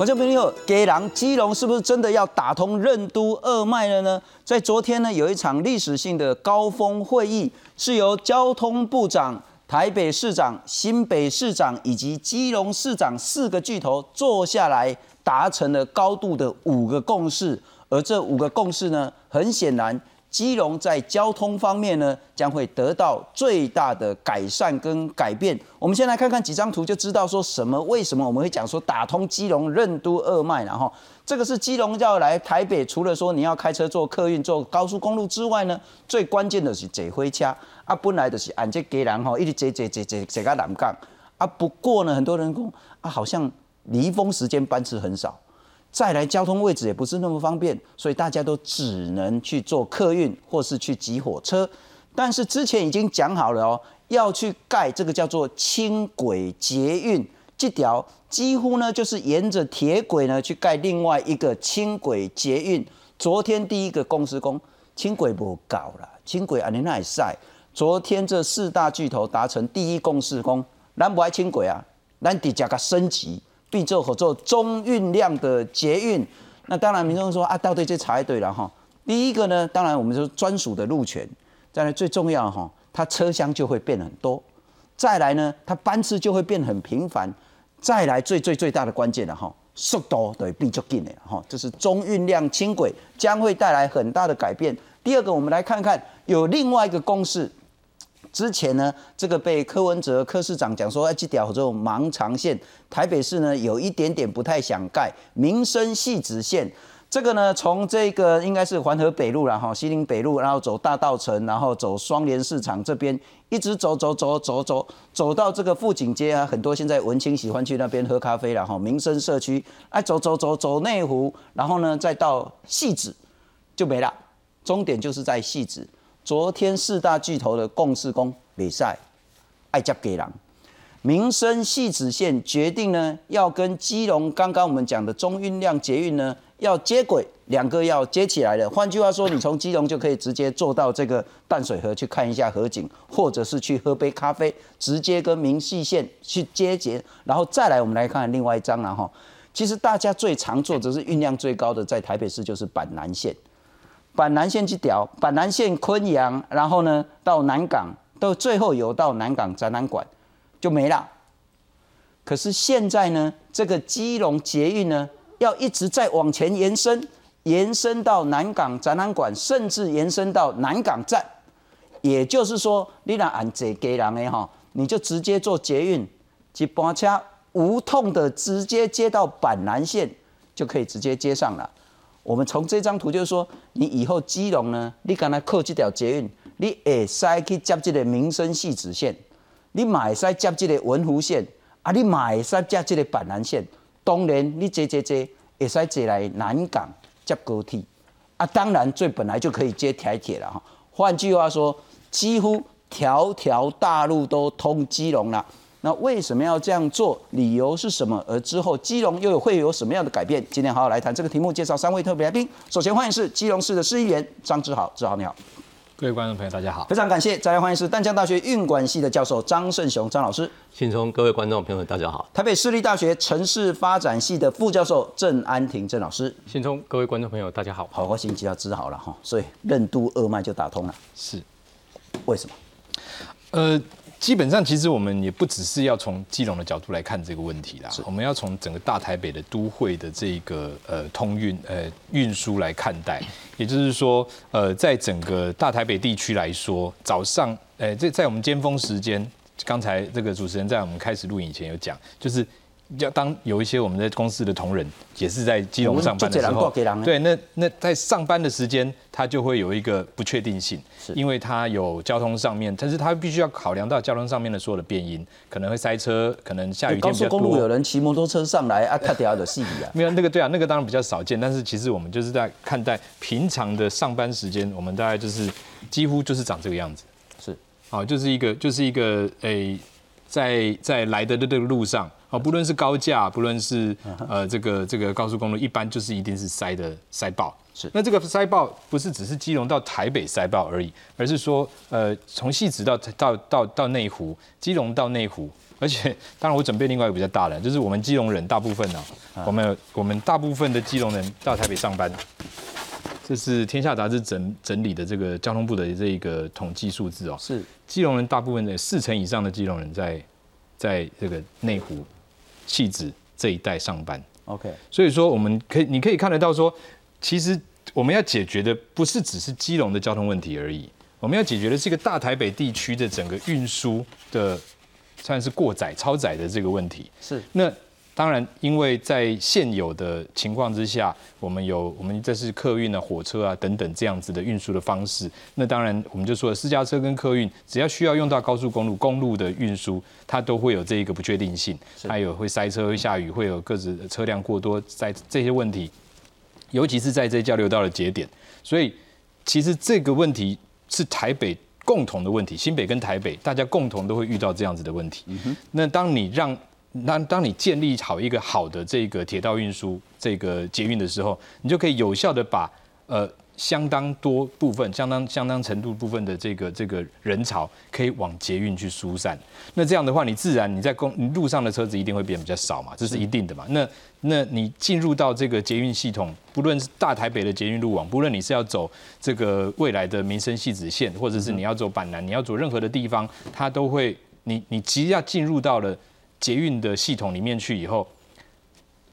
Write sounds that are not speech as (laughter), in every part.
观众朋友，给狼基隆是不是真的要打通任督二脉了呢？在昨天呢，有一场历史性的高峰会议，是由交通部长、台北市长、新北市长以及基隆市长四个巨头坐下来达成了高度的五个共识，而这五个共识呢，很显然。基隆在交通方面呢，将会得到最大的改善跟改变。我们先来看看几张图，就知道说什么为什么我们会讲说打通基隆任都二脉。然后这个是基隆要来台北，除了说你要开车坐客运、坐高速公路之外呢，最关键的是坐火车。啊，本来就是按这给人吼，一直坐坐坐坐坐到南港。啊，不过呢，很多人讲啊，好像离峰时间班次很少。再来交通位置也不是那么方便，所以大家都只能去坐客运或是去挤火车。但是之前已经讲好了哦，要去盖这个叫做轻轨捷运，这条几乎呢就是沿着铁轨呢去盖另外一个轻轨捷运。昨天第一个公司工轻轨不搞了，轻轨安尼那也晒。昨天这四大巨头达成第一共识工，咱不爱轻轨啊，咱得加个升级。必做合作中运量的捷运，那当然民众说啊，到底这查对了哈。第一个呢，当然我们说专属的路权，再来最重要哈，它车厢就会变很多，再来呢，它班次就会变很频繁，再来最最最大的关键了哈，速度对必足紧的哈，这是中运量轻轨将会带来很大的改变。第二个，我们来看看有另外一个公式。之前呢，这个被柯文哲柯市长讲说，哎，这条这种盲肠线，台北市呢有一点点不太想盖民生细直线。这个呢，从这个应该是环河北路了哈，西林北路，然后走大道城，然后走双联市场这边，一直走走走走走，走到这个富锦街啊，很多现在文青喜欢去那边喝咖啡了哈，民生社区，哎，走走走走内湖，然后呢再到戏子就没了，终点就是在戏子。昨天四大巨头的共事工比赛，爱接给人，民生系子线决定呢，要跟基隆刚刚我们讲的中运量捷运呢要接轨，两个要接起来的。换句话说，你从基隆就可以直接坐到这个淡水河去看一下河景，或者是去喝杯咖啡，直接跟民细线去接捷。然后再来，我们来看另外一张了哈。其实大家最常坐，只是运量最高的，在台北市就是板南线。板南线去调，板南线昆阳，然后呢到南港，到最后有到南港展览馆就没了。可是现在呢，这个基隆捷运呢，要一直在往前延伸，延伸到南港展览馆，甚至延伸到南港站。也就是说，你若按这给人的哈，你就直接坐捷运，一班车无痛的直接接到板南线，就可以直接接上了。我们从这张图就是说，你以后基隆呢，你刚才靠这条捷运，你会使去接这个民生细子线，你买使接这个文湖线，啊，你买使接这个板南线，当然你坐坐坐，会使坐来南港接高铁，啊，当然最本来就可以接台铁了哈。换句话说，几乎条条大路都通基隆了。那为什么要这样做？理由是什么？而之后基隆又有会有什么样的改变？今天好好来谈这个题目，介绍三位特别来宾。首先欢迎是基隆市的市议员张志豪，志豪你好。各位观众朋友大家好，非常感谢。再来欢迎是淡江大学运管系的教授张胜雄张老师。信聪，各位观众朋友大家好。台北市立大学城市发展系的副教授郑安婷郑老师。信聪，各位观众朋友大家好。好，我星期要治好了哈，所以任督二脉就打通了。是，为什么？呃。基本上，其实我们也不只是要从基隆的角度来看这个问题啦，我们要从整个大台北的都会的这个呃通运呃运输来看待。也就是说，呃，在整个大台北地区来说，早上，呃，在在我们尖峰时间，刚才这个主持人在我们开始录影以前有讲，就是。要当有一些我们的公司的同仁也是在基隆上班的时候，对，那那在上班的时间，他就会有一个不确定性，因为他有交通上面，但是他必须要考量到交通上面的所有的变因，可能会塞车，可能下雨天比较多。公路有人骑摩托车上来啊，他底下的细啊。(laughs) 没有那个对啊，那个当然比较少见，但是其实我们就是在看待平常的上班时间，我们大概就是几乎就是长这个样子。是，好，就是一个就是一个诶，在在来的的这个路上。哦，不论是高架，不论是呃这个这个高速公路，一般就是一定是塞的塞爆。是，那这个塞爆不是只是基隆到台北塞爆而已，而是说呃从戏子到到到到内湖，基隆到内湖，而且当然我准备另外一个比较大的，就是我们基隆人大部分呢，我们我们大部分的基隆人到台北上班。这是天下杂志整整理的这个交通部的这一个统计数字哦，是基隆人大部分的四成以上的基隆人在在这个内湖、戏子这一代上班。OK，所以说我们可以你可以看得到说，其实我们要解决的不是只是基隆的交通问题而已，我们要解决的是一个大台北地区的整个运输的算是过载、超载的这个问题。是那当然，因为在现有的情况之下，我们有我们这是客运的、火车啊等等这样子的运输的方式。那当然，我们就说了，私家车跟客运，只要需要用到高速公路、公路的运输，它都会有这一个不确定性，还有会塞车、会下雨、会有各自车辆过多，在这些问题，尤其是在这交流道的节点。所以，其实这个问题是台北共同的问题，新北跟台北大家共同都会遇到这样子的问题。那当你让当当你建立好一个好的这个铁道运输这个捷运的时候，你就可以有效的把呃相当多部分、相当相当程度部分的这个这个人潮可以往捷运去疏散。那这样的话，你自然你在公你路上的车子一定会变比较少嘛，这是一定的嘛。那那你进入到这个捷运系统，不论是大台北的捷运路网，不论你是要走这个未来的民生系子线，或者是你要走板南，你要走任何的地方，它都会你你即要进入到了。捷运的系统里面去以后，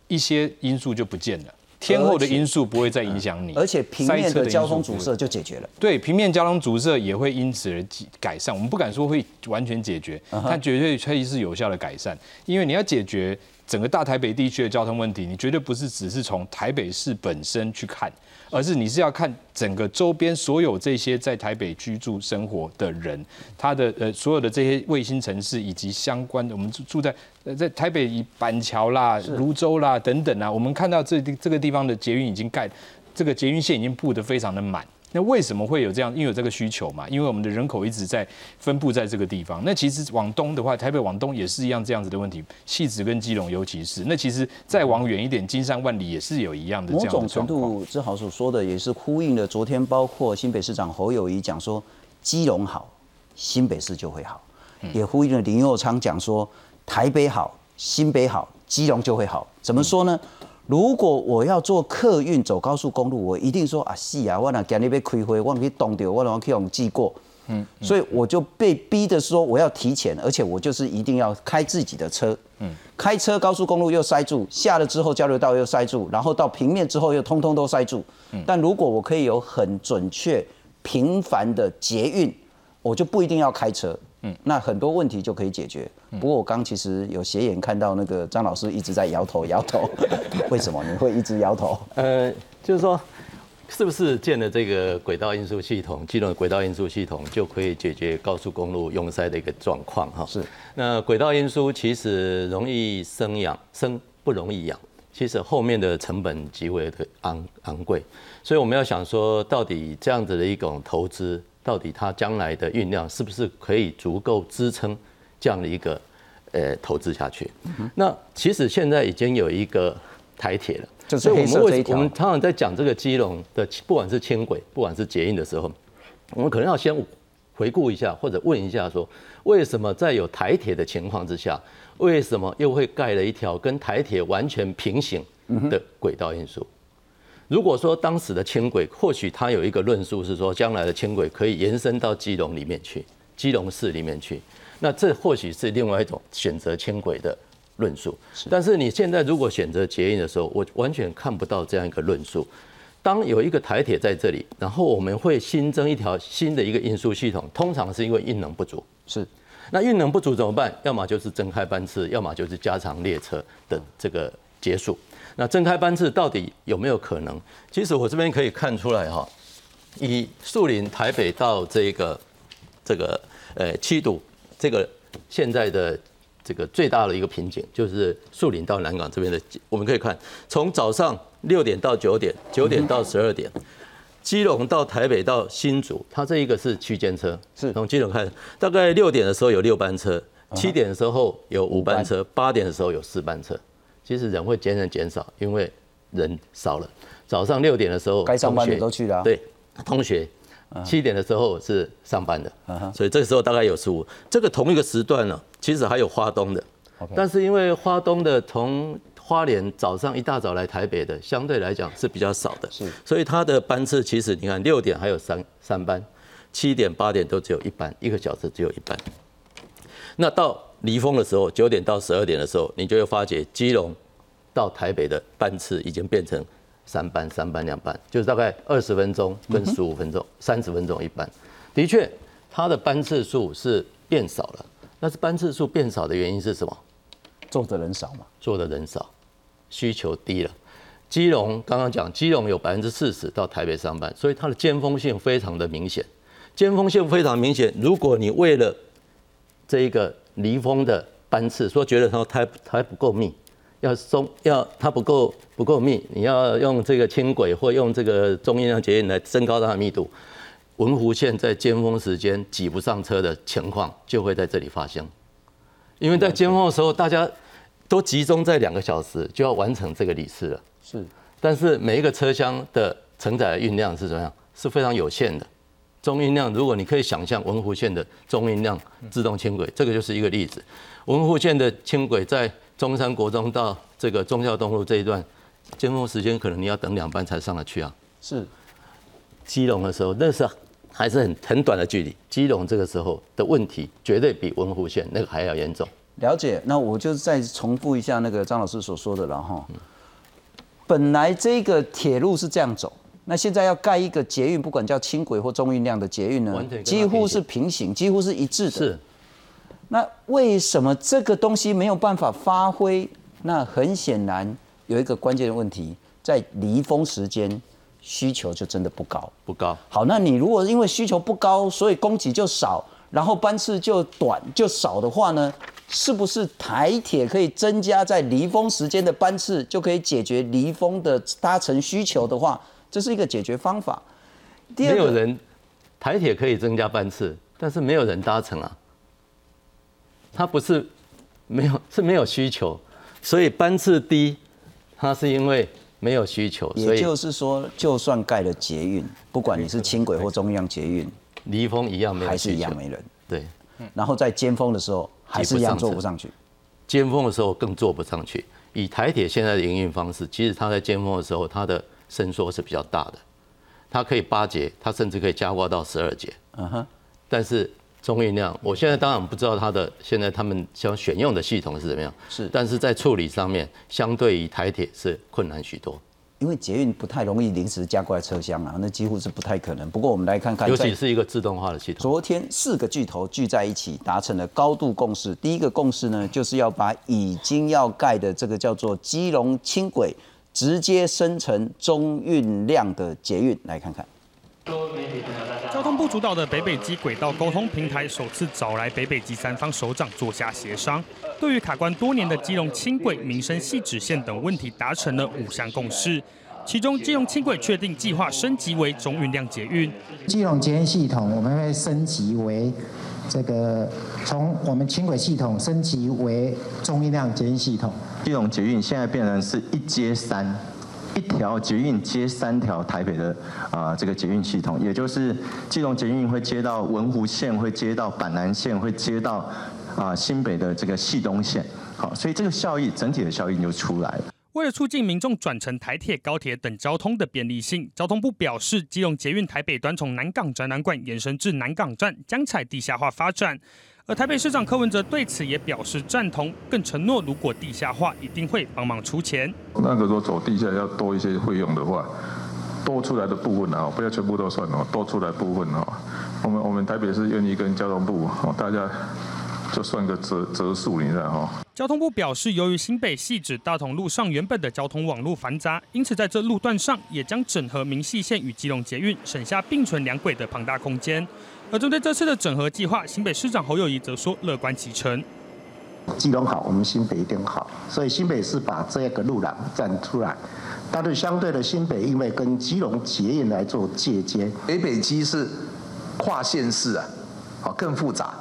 一些因素就不见了，天后的因素不会再影响你，而且平面的交通阻塞就解决了。对，平面交通阻塞也会因此而改善。我们不敢说会完全解决，但绝对可以是有效的改善。因为你要解决整个大台北地区的交通问题，你绝对不是只是从台北市本身去看。而是你是要看整个周边所有这些在台北居住生活的人，他的呃所有的这些卫星城市以及相关的，我们住住在呃在台北以板桥啦、泸州啦等等啊，我们看到这这个地方的捷运已经盖，这个捷运线已经布得非常的满。那为什么会有这样？因为有这个需求嘛，因为我们的人口一直在分布在这个地方。那其实往东的话，台北往东也是一样这样子的问题，戏子跟基隆尤其是。那其实再往远一点，金山万里也是有一样的这样的某种程度，志豪所说的也是呼应了昨天包括新北市长侯友谊讲说，基隆好，新北市就会好，也呼应了林佑昌讲说，台北好，新北好，基隆就会好。怎么说呢？如果我要做客运走高速公路，我一定说啊，是啊，我那今日要开会，我可以动掉，我可以用寄过。嗯，所以我就被逼的说我要提前，而且我就是一定要开自己的车。嗯，开车高速公路又塞住，下了之后交流道又塞住，然后到平面之后又通通都塞住。嗯，但如果我可以有很准确、频繁的捷运，我就不一定要开车。嗯，那很多问题就可以解决。不过我刚其实有斜眼看到那个张老师一直在摇头摇头，(laughs) 为什么你会一直摇头？呃，就是说，是不是建了这个轨道运输系统，基隆的轨道运输系统就可以解决高速公路拥塞的一个状况？哈，是。那轨道运输其实容易生养，生不容易养。其实后面的成本极为的昂昂贵，所以我们要想说，到底这样子的一种投资。到底它将来的运量是不是可以足够支撑这样的一个呃投资下去？那其实现在已经有一个台铁了，就是黑色这一条。我们常常在讲这个基隆的，不管是轻轨，不管是捷运的时候，我们可能要先回顾一下，或者问一下说，为什么在有台铁的情况之下，为什么又会盖了一条跟台铁完全平行的轨道运输？如果说当时的轻轨，或许它有一个论述是说，将来的轻轨可以延伸到基隆里面去，基隆市里面去，那这或许是另外一种选择轻轨的论述。但是你现在如果选择捷运的时候，我完全看不到这样一个论述。当有一个台铁在这里，然后我们会新增一条新的一个运输系统，通常是因为运能不足。是，那运能不足怎么办？要么就是增开班次，要么就是加长列车的这个结束。那增开班次到底有没有可能？其实我这边可以看出来哈，以树林台北到这个这个呃七堵这个现在的这个最大的一个瓶颈，就是树林到南港这边的，我们可以看从早上六点到九点，九点到十二点，基隆到台北到新竹，它这一个是区间车，是从基隆开始，大概六点的时候有六班车。七点的时候有五班车，八点的时候有四班车。其实人会渐渐减少，因为人少了。早上六点的时候，该上班的都去了。对，同学。七点的时候是上班的，所以这个时候大概有十五。这个同一个时段呢，其实还有花东的，但是因为花东的从花莲早上一大早来台北的，相对来讲是比较少的，是，所以它的班次其实你看六点还有三三班，七点八点都只有一班，一个小时只有一班。那到离峰的时候，九点到十二点的时候，你就会发觉基隆到台北的班次已经变成。三班、三班、两班，就是大概二十分钟跟十五分钟，三十分钟一班。的确，它的班次数是变少了。那是班次数变少的原因是什么？坐的人少嘛？坐的人少，需求低了。基隆刚刚讲，基隆有百分之四十到台北上班，所以它的尖峰性非常的明显。尖峰性非常明显。如果你为了这一个离峰的班次，说觉得它它它不够密。要松要它不够不够密，你要用这个轻轨或用这个中音量捷运来增高它的密度，文湖线在尖峰时间挤不上车的情况就会在这里发生，因为在尖峰的时候大家都集中在两个小时就要完成这个里次了，是，但是每一个车厢的承载运量是怎么样？是非常有限的，中音量如果你可以想象文湖线的中音量自动轻轨，这个就是一个例子，文湖线的轻轨在。中山国中到这个忠孝东路这一段，尖峰时间可能你要等两班才上得去啊。是，基隆的时候那是还是很很短的距离，基隆这个时候的问题绝对比文湖线那个还要严重。了解，那我就再重复一下那个张老师所说的了哈。本来这个铁路是这样走，那现在要盖一个捷运，不管叫轻轨或中运量的捷运呢，几乎是平行，几乎是一致的。是。那为什么这个东西没有办法发挥？那很显然有一个关键的问题，在离峰时间需求就真的不高，不高。好，那你如果因为需求不高，所以供给就少，然后班次就短就少的话呢？是不是台铁可以增加在离峰时间的班次，就可以解决离峰的搭乘需求的话，这是一个解决方法。第二没有人，台铁可以增加班次，但是没有人搭乘啊。它不是没有是没有需求，所以班次低，它是因为没有需求。也就是说，就算盖了捷运，不管你是轻轨或中央捷运，离峰一样没有，还是一样没人。对，然后在尖峰的时候，还是一样坐不上去。尖峰的时候更坐不上去。以台铁现在的营运方式，其实它在尖峰的时候，它的伸缩是比较大的，它可以八节，它甚至可以加挂到十二节。嗯哼，但是。中运量，我现在当然不知道它的现在他们想选用的系统是怎么样，是，但是在处理上面，相对于台铁是困难许多，因为捷运不太容易临时加挂车厢啊，那几乎是不太可能。不过我们来看看，尤其是一个自动化的系统。昨天四个巨头聚在一起，达成了高度共识。第一个共识呢，就是要把已经要盖的这个叫做基隆轻轨，直接生成中运量的捷运，来看看。交通部主导的北北基轨道沟通平台首次找来北北基三方首长坐下协商，对于卡关多年的基隆轻轨民生系指线等问题达成了五项共识。其中，基隆轻轨确定计划升级为中运量捷运。基隆捷运系统我们会升级为这个，从我们轻轨系统升级为中运量捷运系统。基隆捷运现在变成是一接三。一条捷运接三条台北的啊这个捷运系统，也就是基隆捷运会接到文湖线，会接到板南线，会接到啊新北的这个系东线，好，所以这个效益整体的效益就出来了。为了促进民众转乘台铁、高铁等交通的便利性，交通部表示，基隆捷运台北端从南港展览馆延伸至南港站，将采地下化发展。而台北市长柯文哲对此也表示赞同，更承诺如果地下化，一定会帮忙出钱。那个说走地下要多一些费用的话，多出来的部分啊，不要全部都算哦，多出来部分哦，我们我们台北市愿意跟交通部哦，大家就算个折折数，你知道哈。交通部表示，由于新北细指大同路上原本的交通网络繁杂，因此在这路段上也将整合明细线与基隆捷运，省下并存两轨的庞大空间。而针对这次的整合计划，新北市长侯友谊则说乐观其成。基隆好，我们新北一定好，所以新北市把这个路廊站出来。但是相对的，新北因为跟基隆捷运来做借接，北北基是跨县市啊，好更复杂，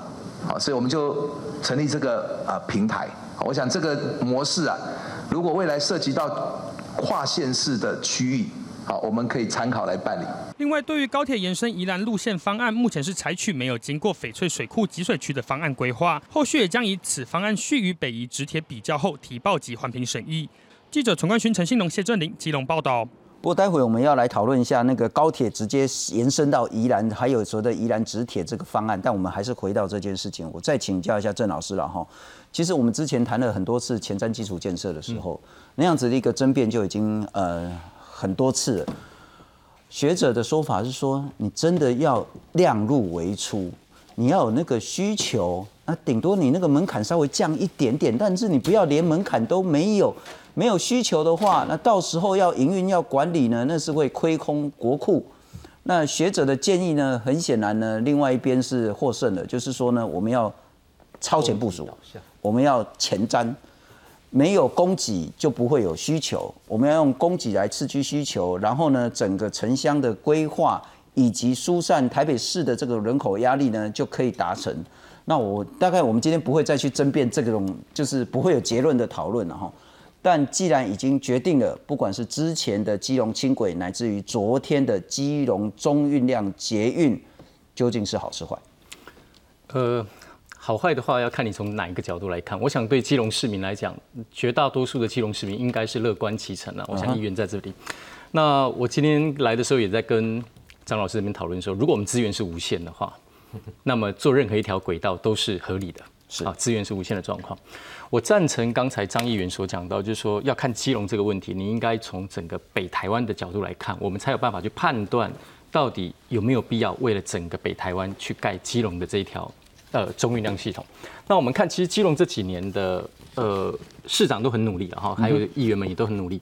好，所以我们就成立这个啊平台。我想这个模式啊，如果未来涉及到跨县市的区域，好，我们可以参考来办理。另外，对于高铁延伸宜兰路线方案，目前是采取没有经过翡翠水库集水区的方案规划，后续也将以此方案续与北宜直铁比较后提报及环评审议。记者陈冠勋、陈信龙、谢振林，基隆报道。不过待会我们要来讨论一下那个高铁直接延伸到宜兰，还有所谓的宜兰直铁这个方案。但我们还是回到这件事情，我再请教一下郑老师了哈。其实我们之前谈了很多次前瞻基础建设的时候，那样子的一个争辩就已经呃很多次了。学者的说法是说，你真的要量入为出，你要有那个需求，那顶多你那个门槛稍微降一点点，但是你不要连门槛都没有。没有需求的话，那到时候要营运要管理呢，那是会亏空国库。那学者的建议呢，很显然呢，另外一边是获胜的，就是说呢，我们要超前部署，我们要前瞻，没有供给就不会有需求，我们要用供给来刺激需求，然后呢，整个城乡的规划以及疏散台北市的这个人口压力呢，就可以达成。那我大概我们今天不会再去争辩这种，就是不会有结论的讨论了哈。但既然已经决定了，不管是之前的基隆轻轨，乃至于昨天的基隆中运量捷运，究竟是好是坏？呃，好坏的话要看你从哪一个角度来看。我想对基隆市民来讲，绝大多数的基隆市民应该是乐观其成了。我想议员在这里。那我今天来的时候也在跟张老师这边讨论说，如果我们资源是无限的话，那么做任何一条轨道都是合理的。是啊，资源是无限的状况。我赞成刚才张议员所讲到，就是说要看基隆这个问题，你应该从整个北台湾的角度来看，我们才有办法去判断到底有没有必要为了整个北台湾去盖基隆的这一条呃中运量系统。那我们看，其实基隆这几年的呃市长都很努力了哈，还有议员们也都很努力。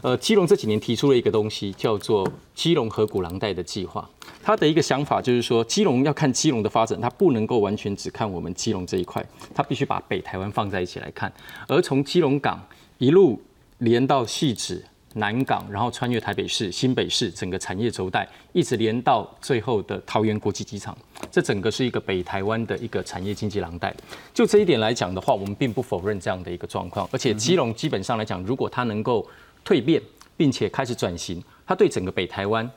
呃，基隆这几年提出了一个东西，叫做基隆河谷廊带的计划。他的一个想法就是说，基隆要看基隆的发展，他不能够完全只看我们基隆这一块，他必须把北台湾放在一起来看。而从基隆港一路连到汐止、南港，然后穿越台北市、新北市整个产业轴带，一直连到最后的桃园国际机场，这整个是一个北台湾的一个产业经济廊带。就这一点来讲的话，我们并不否认这样的一个状况。而且基隆基本上来讲，如果它能够蜕变，并且开始转型，它对整个北台湾。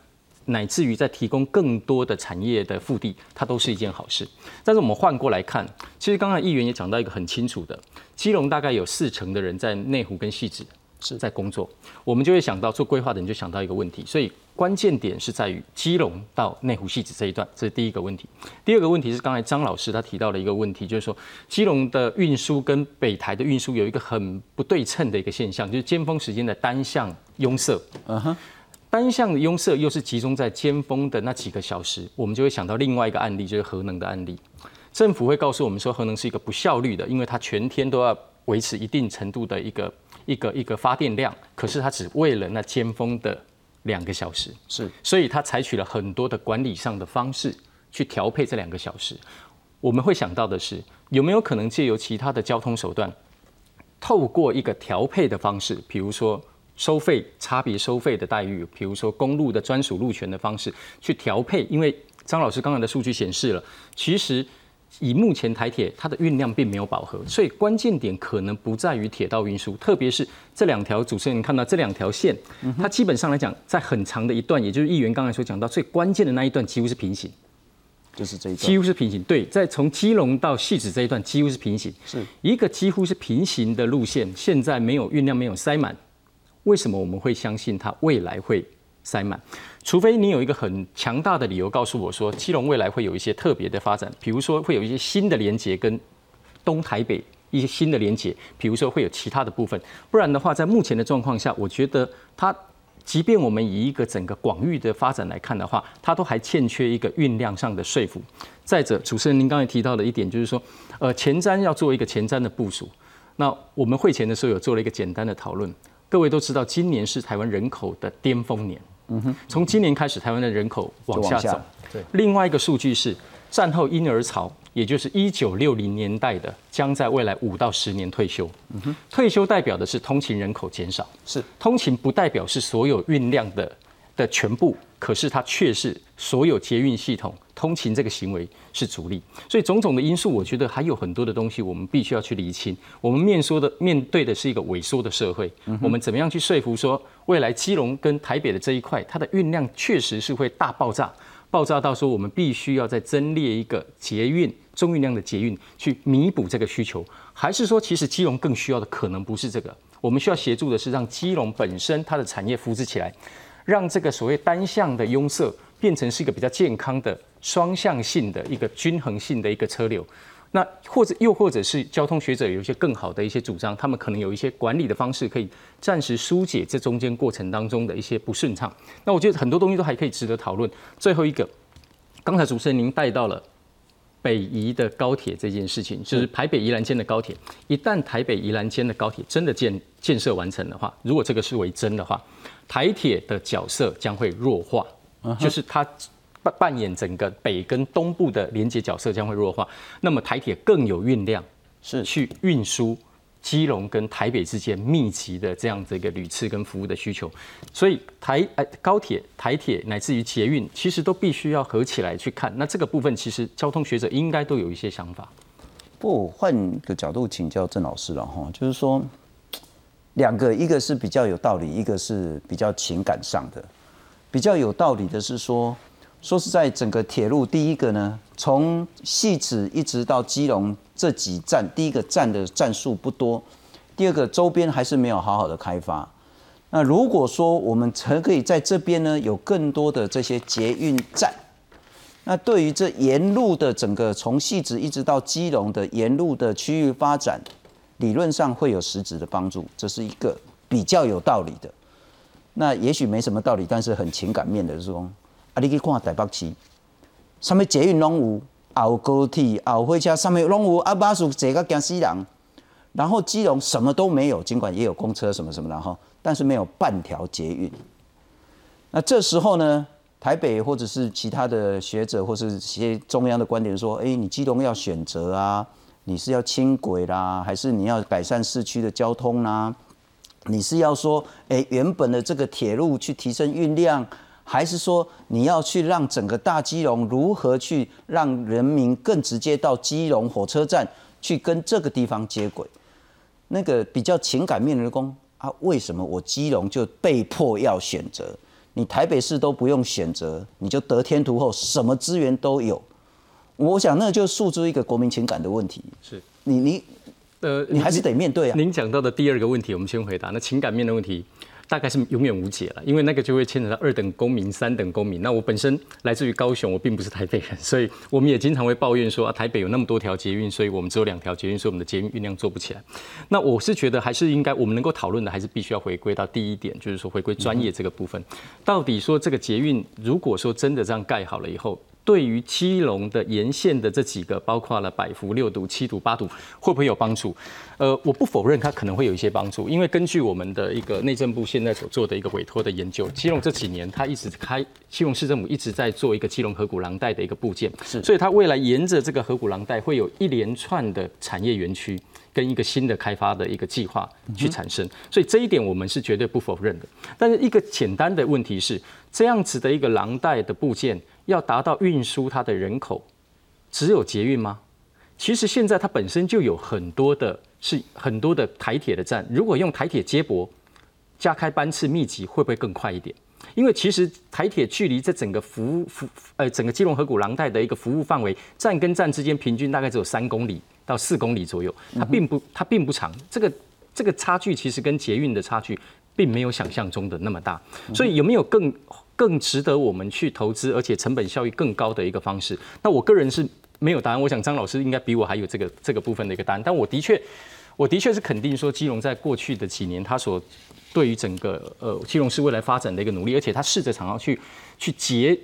乃至于在提供更多的产业的腹地，它都是一件好事。但是我们换过来看，其实刚才议员也讲到一个很清楚的，基隆大概有四成的人在内湖跟汐止是在工作，我们就会想到做规划的人就想到一个问题，所以关键点是在于基隆到内湖戏子这一段，这是第一个问题。第二个问题是刚才张老师他提到的一个问题，就是说基隆的运输跟北台的运输有一个很不对称的一个现象，就是尖峰时间的单向拥塞。嗯哼。单向的拥塞又是集中在尖峰的那几个小时，我们就会想到另外一个案例，就是核能的案例。政府会告诉我们说，核能是一个不效率的，因为它全天都要维持一定程度的一个一个一个发电量，可是它只为了那尖峰的两个小时，是，所以它采取了很多的管理上的方式去调配这两个小时。我们会想到的是，有没有可能借由其他的交通手段，透过一个调配的方式，比如说。收费差别收费的待遇，比如说公路的专属路权的方式去调配，因为张老师刚才的数据显示了，其实以目前台铁它的运量并没有饱和，所以关键点可能不在于铁道运输，特别是这两条主持人看到这两条线，它基本上来讲，在很长的一段，也就是议员刚才所讲到最关键的那一段，几乎是平行，就是这一段几乎是平行。对，在从基隆到戏子这一段几乎是平行，是一个几乎是平行的路线，现在没有运量没有塞满。为什么我们会相信它未来会塞满？除非你有一个很强大的理由告诉我说，基隆未来会有一些特别的发展，比如说会有一些新的连接跟东台北一些新的连接，比如说会有其他的部分。不然的话，在目前的状况下，我觉得它，即便我们以一个整个广域的发展来看的话，它都还欠缺一个运量上的说服。再者，主持人您刚才提到的一点就是说，呃，前瞻要做一个前瞻的部署。那我们会 (laughs) 前的时候有做了一个简单的讨论。各位都知道，今年是台湾人口的巅峰年。嗯哼，从今年开始，台湾的人口往下走。对。另外一个数据是，战后婴儿潮，也就是一九六零年代的，将在未来五到十年退休。嗯哼。退休代表的是通勤人口减少。是。通勤不代表是所有运量的的全部，可是它却是所有捷运系统通勤这个行为是主力，所以种种的因素，我觉得还有很多的东西我们必须要去厘清。我们面说的面对的是一个萎缩的社会，我们怎么样去说服说未来基隆跟台北的这一块，它的运量确实是会大爆炸，爆炸到说我们必须要再增列一个捷运中运量的捷运去弥补这个需求，还是说其实基隆更需要的可能不是这个？我们需要协助的是让基隆本身它的产业扶持起来，让这个所谓单向的拥塞变成是一个比较健康的双向性的一个均衡性的一个车流。那或者又或者是交通学者有一些更好的一些主张，他们可能有一些管理的方式可以暂时疏解这中间过程当中的一些不顺畅。那我觉得很多东西都还可以值得讨论。最后一个，刚才主持人您带到了。北宜的高铁这件事情，就是台北宜兰间的高铁。一旦台北宜兰间的高铁真的建建设完成的话，如果这个是为真的话，台铁的角色将会弱化，就是它扮扮演整个北跟东部的连接角色将会弱化。那么台铁更有运量是去运输。基隆跟台北之间密集的这样子一个旅次跟服务的需求，所以台呃高铁、台铁乃至于捷运，其实都必须要合起来去看。那这个部分其实交通学者应该都有一些想法。不换个角度请教郑老师了哈，就是说两个，一个是比较有道理，一个是比较情感上的。比较有道理的是说，说是在整个铁路第一个呢，从戏子一直到基隆。这几站，第一个站的站数不多，第二个周边还是没有好好的开发。那如果说我们才可以在这边呢，有更多的这些捷运站，那对于这沿路的整个从细致一直到基隆的沿路的区域发展，理论上会有实质的帮助，这是一个比较有道理的。那也许没什么道理，但是很情感面的说，啊，你去看台北市，上面捷运拢有。后高铁、后火车上面拢有啊，巴士坐个惊死人。然后基隆什么都没有，尽管也有公车什么什么的哈，但是没有半条捷运。那这时候呢，台北或者是其他的学者或是些中央的观点说：，哎，你基隆要选择啊，你是要轻轨啦，还是你要改善市区的交通啦？你是要说，哎，原本的这个铁路去提升运量？还是说你要去让整个大基隆如何去让人民更直接到基隆火车站去跟这个地方接轨？那个比较情感面的工啊，为什么我基隆就被迫要选择？你台北市都不用选择，你就得天独厚，什么资源都有。我想那就诉诸一个国民情感的问题。是你你呃，你还是得面对啊。您讲到的第二个问题，我们先回答。那情感面的问题。大概是永远无解了，因为那个就会牵扯到二等公民、三等公民。那我本身来自于高雄，我并不是台北人，所以我们也经常会抱怨说啊，台北有那么多条捷运，所以我们只有两条捷运，所以我们的捷运运量做不起来。那我是觉得还是应该，我们能够讨论的还是必须要回归到第一点，就是说回归专业这个部分。到底说这个捷运，如果说真的这样盖好了以后，对于基隆的沿线的这几个，包括了百福、六堵、七堵、八堵，会不会有帮助？呃，我不否认它可能会有一些帮助，因为根据我们的一个内政部现在所做的一个委托的研究，基隆这几年它一直开，基隆市政府一直在做一个基隆河谷廊带的一个部件，是，所以它未来沿着这个河谷廊带会有一连串的产业园区跟一个新的开发的一个计划去产生，所以这一点我们是绝对不否认的。但是一个简单的问题是，这样子的一个廊带的部件。要达到运输它的人口，只有捷运吗？其实现在它本身就有很多的，是很多的台铁的站。如果用台铁接驳，加开班次密集，会不会更快一点？因为其实台铁距离这整个服务服呃整个基隆河谷廊带的一个服务范围，站跟站之间平均大概只有三公里到四公里左右，它并不它并不长。这个这个差距其实跟捷运的差距，并没有想象中的那么大。所以有没有更？更值得我们去投资，而且成本效益更高的一个方式。那我个人是没有答案，我想张老师应该比我还有这个这个部分的一个答案。但我的确，我的确是肯定说，基隆在过去的几年，他所对于整个呃基隆市未来发展的一个努力，而且他试着想要去去结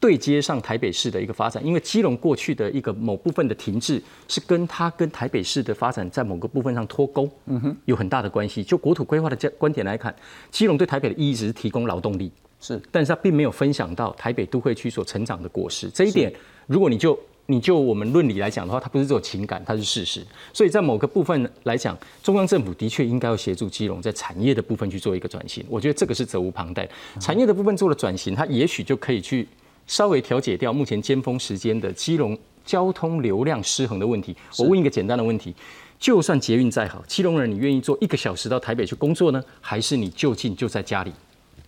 对接上台北市的一个发展。因为基隆过去的一个某部分的停滞，是跟他跟台北市的发展在某个部分上脱钩，嗯哼，有很大的关系。就国土规划的这观点来看，基隆对台北的意义只是提供劳动力。是，但是他并没有分享到台北都会区所成长的果实。这一点，如果你就你就我们论理来讲的话，它不是只有情感，它是事实。所以在某个部分来讲，中央政府的确应该要协助基隆在产业的部分去做一个转型。我觉得这个是责无旁贷。产业的部分做了转型，它也许就可以去稍微调节掉目前尖峰时间的基隆交通流量失衡的问题。我问一个简单的问题：就算捷运再好，基隆人你愿意坐一个小时到台北去工作呢，还是你就近就在家里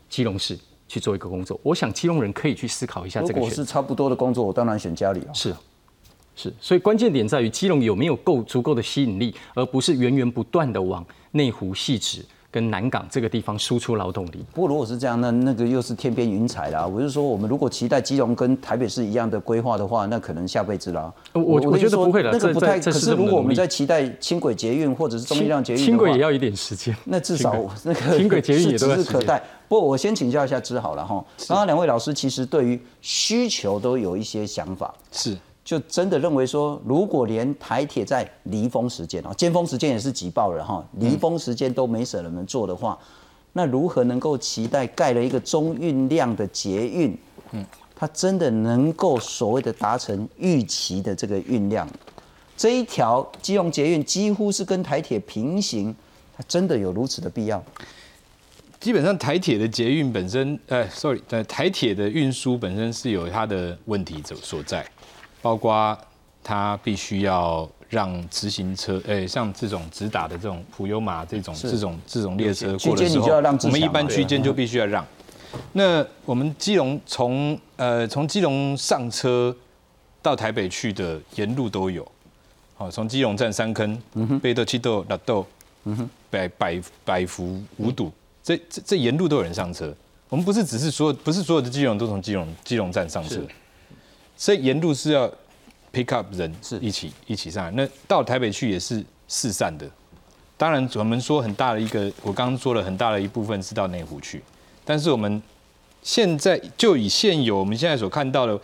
基隆市？去做一个工作，我想基隆人可以去思考一下这个。如果是差不多的工作，我当然选家里啊。是，是，所以关键点在于基隆有没有够足够的吸引力，而不是源源不断的往内湖、细致跟南港这个地方输出劳动力。不过如果是这样，那那个又是天边云彩啦。我是说，我们如果期待基隆跟台北市一样的规划的话，那可能下辈子啦。我我觉得不会了，那个不太。可是如果我们在期待轻轨捷运或者是中力量捷运，轻轨也要一点时间。那至少那个轻轨捷运也都指日可待。不，我先请教一下志好了哈。刚刚两位老师其实对于需求都有一些想法，是就真的认为说，如果连台铁在离峰时间啊，尖峰时间也是挤爆了哈，离峰时间都没舍人们做的话，那如何能够期待盖了一个中运量的捷运，嗯，它真的能够所谓的达成预期的这个运量？这一条基隆捷运几乎是跟台铁平行，它真的有如此的必要？基本上台铁的捷运本身，呃，sorry，呃，台铁的运输本身是有它的问题所所在，包括它必须要让直行车，哎，像这种直达的这种普悠玛这种这种这种列车过的时候，我们一般区间就必须要让。那我们基隆从呃从基隆上车到台北去的沿路都有，好，从基隆站三坑，北斗七斗六斗，百百百福五堵。这这这沿路都有人上车，我们不是只是说不是所有的基隆都从基隆基隆站上车，所以沿路是要 pick up 人是一起一起上来。那到台北去也是四散的，当然我们说很大的一个，我刚刚说了很大的一部分是到内湖去，但是我们现在就以现有我们现在所看到的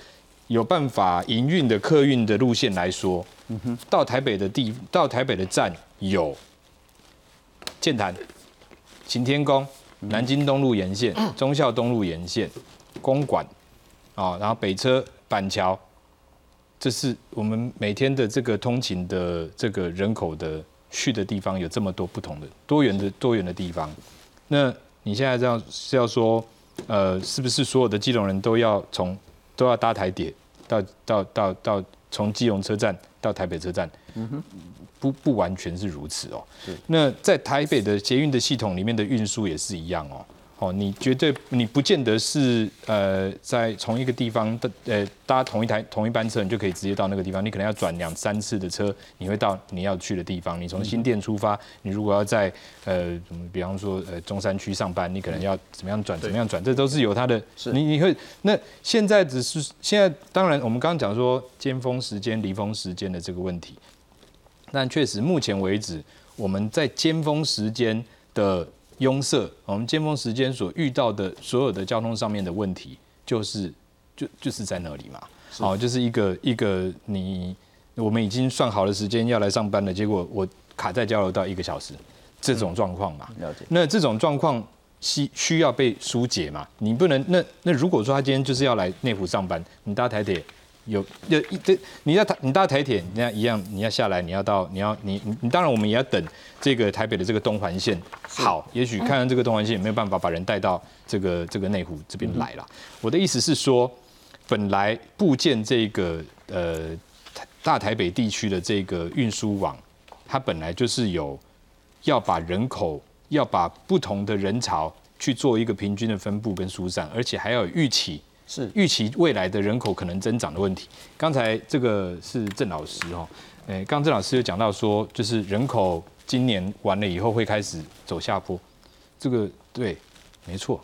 有办法营运的客运的路线来说，嗯哼，到台北的地到台北的站有建潭。擎天宫、南京东路沿线、忠孝东路沿线、公馆，啊，然后北车、板桥，这是我们每天的这个通勤的这个人口的去的地方，有这么多不同的多元的多元的地方。那你现在这样是要说，呃，是不是所有的基隆人都要从都要搭台铁到到到到从基隆车站到台北车站？嗯哼。不不完全是如此哦。那在台北的捷运的系统里面的运输也是一样哦。哦，你绝对你不见得是呃在同一个地方的呃搭同一台同一班车，你就可以直接到那个地方。你可能要转两三次的车，你会到你要去的地方。你从新店出发，你如果要在呃，比方说呃中山区上班，你可能要怎么样转怎么样转，这都是有它的。你你会那现在只是现在当然我们刚刚讲说尖峰时间离峰时间的这个问题。但确实，目前为止，我们在尖峰时间的拥塞，我们尖峰时间所遇到的所有的交通上面的问题，就是就就是在那里嘛。好，就是一个一个你我们已经算好了时间要来上班了，结果我卡在交流道一个小时，这种状况嘛。了解。那这种状况需需要被疏解嘛？你不能那那如果说他今天就是要来内湖上班，你搭台铁。有有一这你要台你搭台铁，你要一样，你要下来，你要到你要你你你当然我们也要等这个台北的这个东环线好，也许看看这个东环线有没有办法把人带到这个这个内湖这边来了。我的意思是说，本来部件这个呃大台北地区的这个运输网，它本来就是有要把人口要把不同的人潮去做一个平均的分布跟疏散，而且还要有预期。是预期未来的人口可能增长的问题。刚才这个是郑老师哦，诶，刚郑老师有讲到说，就是人口今年完了以后会开始走下坡。这个对，没错，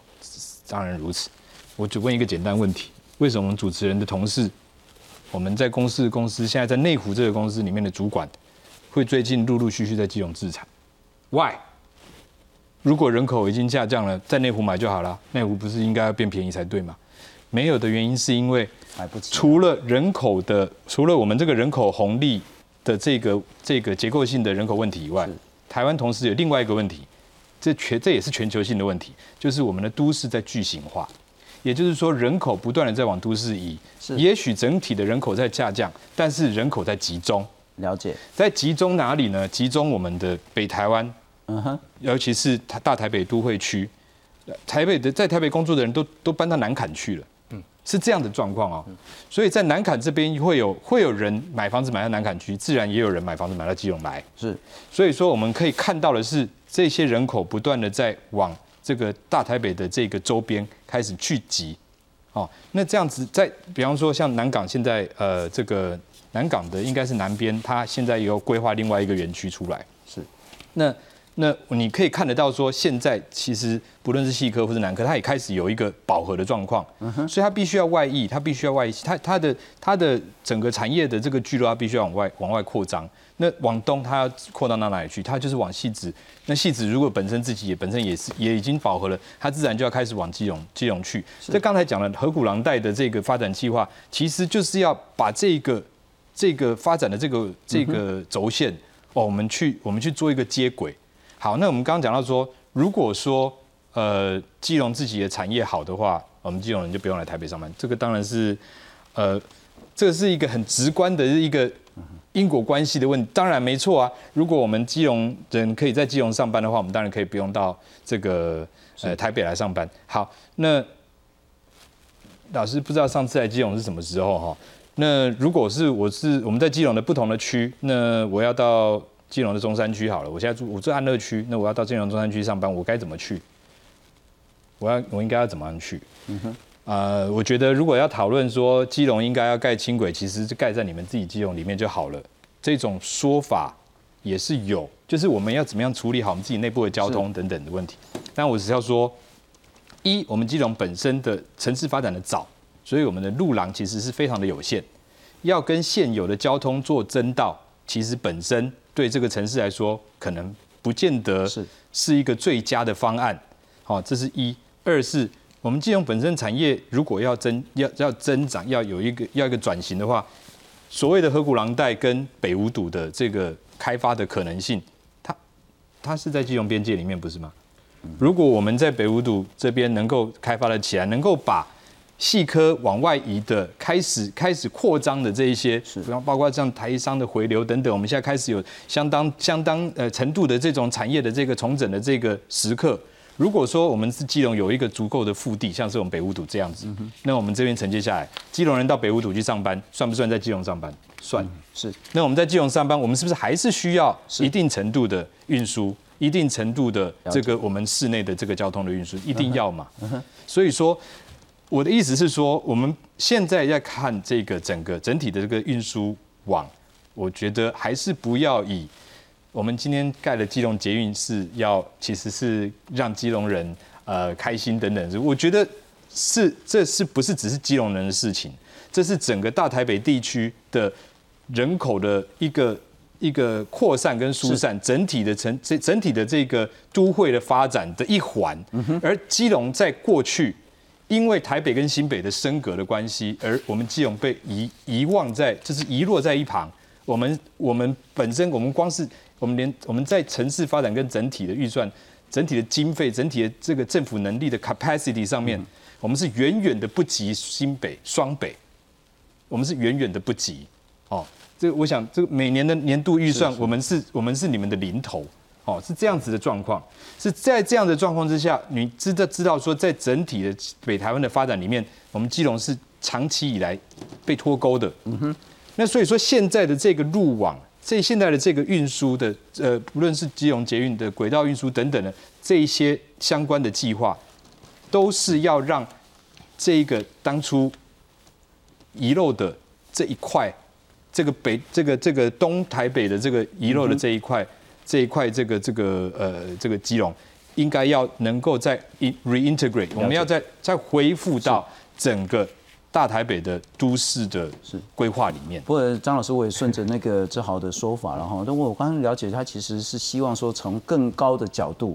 当然如此。我只问一个简单问题：为什么主持人的同事，我们在公司公司现在在内湖这个公司里面的主管，会最近陆陆续续在基隆自产？Why？如果人口已经下降了，在内湖买就好了，内湖不是应该要变便宜才对吗？没有的原因是因为买不起。除了人口的，除了我们这个人口红利的这个这个结构性的人口问题以外，台湾同时有另外一个问题，这全这也是全球性的问题，就是我们的都市在巨型化，也就是说人口不断的在往都市移，也许整体的人口在下降，但是人口在集中。了解，在集中哪里呢？集中我们的北台湾，嗯哼，尤其是台大台北都会区，台北的在台北工作的人都都搬到南坎去了，嗯，是这样的状况哦。所以在南坎这边会有会有人买房子买到南坎区，自然也有人买房子买到基隆来，是。所以说我们可以看到的是，这些人口不断的在往这个大台北的这个周边开始聚集，哦，那这样子在比方说像南港现在呃这个。南港的应该是南边，它现在有规划另外一个园区出来。是，那那你可以看得到说，现在其实不论是细科或是南科，它也开始有一个饱和的状况。所以它必须要外溢，它必须要外溢，它它的它的整个产业的这个聚落，它必须要往外往外扩张。那往东它要扩张到哪里去？它就是往细子。那细子如果本身自己也本身也是也已经饱和了，它自然就要开始往基隆基隆去。这刚才讲了河谷廊带的这个发展计划，其实就是要把这个。这个发展的这个这个轴线哦，我们去我们去做一个接轨。好，那我们刚刚讲到说，如果说呃基隆自己的产业好的话，我们基隆人就不用来台北上班。这个当然是呃，这是一个很直观的一个因果关系的问题。当然没错啊，如果我们基隆人可以在基隆上班的话，我们当然可以不用到这个呃台北来上班。好，那老师不知道上次来基隆是什么时候哈？那如果是我是我们在基隆的不同的区，那我要到基隆的中山区好了。我现在住我住安乐区，那我要到基隆中山区上班，我该怎么去？我要我应该要怎么样去？嗯哼，呃，我觉得如果要讨论说基隆应该要盖轻轨，其实就盖在你们自己基隆里面就好了。这种说法也是有，就是我们要怎么样处理好我们自己内部的交通等等的问题。但我只要说，一我们基隆本身的城市发展的早。所以我们的路廊其实是非常的有限，要跟现有的交通做争道，其实本身对这个城市来说，可能不见得是是一个最佳的方案。好，这是一；二是我们金融本身产业如果要增要要增长，要有一个要一个转型的话，所谓的河谷廊带跟北五堵的这个开发的可能性，它它是在金融边界里面，不是吗？如果我们在北五堵这边能够开发的起来，能够把细科往外移的开始，开始扩张的这一些，是，包括像台商的回流等等，我们现在开始有相当相当呃程度的这种产业的这个重整的这个时刻。如果说我们是基隆有一个足够的腹地，像是我们北五堵这样子，那我们这边承接下来，基隆人到北五堵去上班，算不算在基隆上班？算是。那我们在基隆上班，我们是不是还是需要一定程度的运输，一定程度的这个我们室内的这个交通的运输，一定要嘛？所以说。我的意思是说，我们现在要看这个整个整体的这个运输网，我觉得还是不要以我们今天盖的基隆捷运是要其实是让基隆人呃开心等等，我觉得是这是不是只是基隆人的事情？这是整个大台北地区的人口的一个一个扩散跟疏散，整体的整整整体的这个都会的发展的一环。而基隆在过去。因为台北跟新北的升格的关系，而我们基隆被遗遗忘在，就是遗落在一旁。我们我们本身，我们光是我们连我们在城市发展跟整体的预算、整体的经费、整体的这个政府能力的 capacity 上面，我们是远远的不及新北、双北，我们是远远的不及。哦，这个我想，这个每年的年度预算，我们是我们是你们的零头。哦，是这样子的状况，是在这样的状况之下，你知道知道说，在整体的北台湾的发展里面，我们基隆是长期以来被脱钩的。嗯哼，那所以说现在的这个路网，这现在的这个运输的，呃，不论是基隆捷运的轨道运输等等的这一些相关的计划，都是要让这个当初遗漏的这一块，这个北这个这个东台北的这个遗漏的这一块。这一块，这个这个呃，这个基隆应该要能够再 reintegrate，我们要再再恢复到整个大台北的都市的规划里面。不过张老师，我也顺着那个志豪的说法，然后，但我我刚刚了解，他其实是希望说从更高的角度，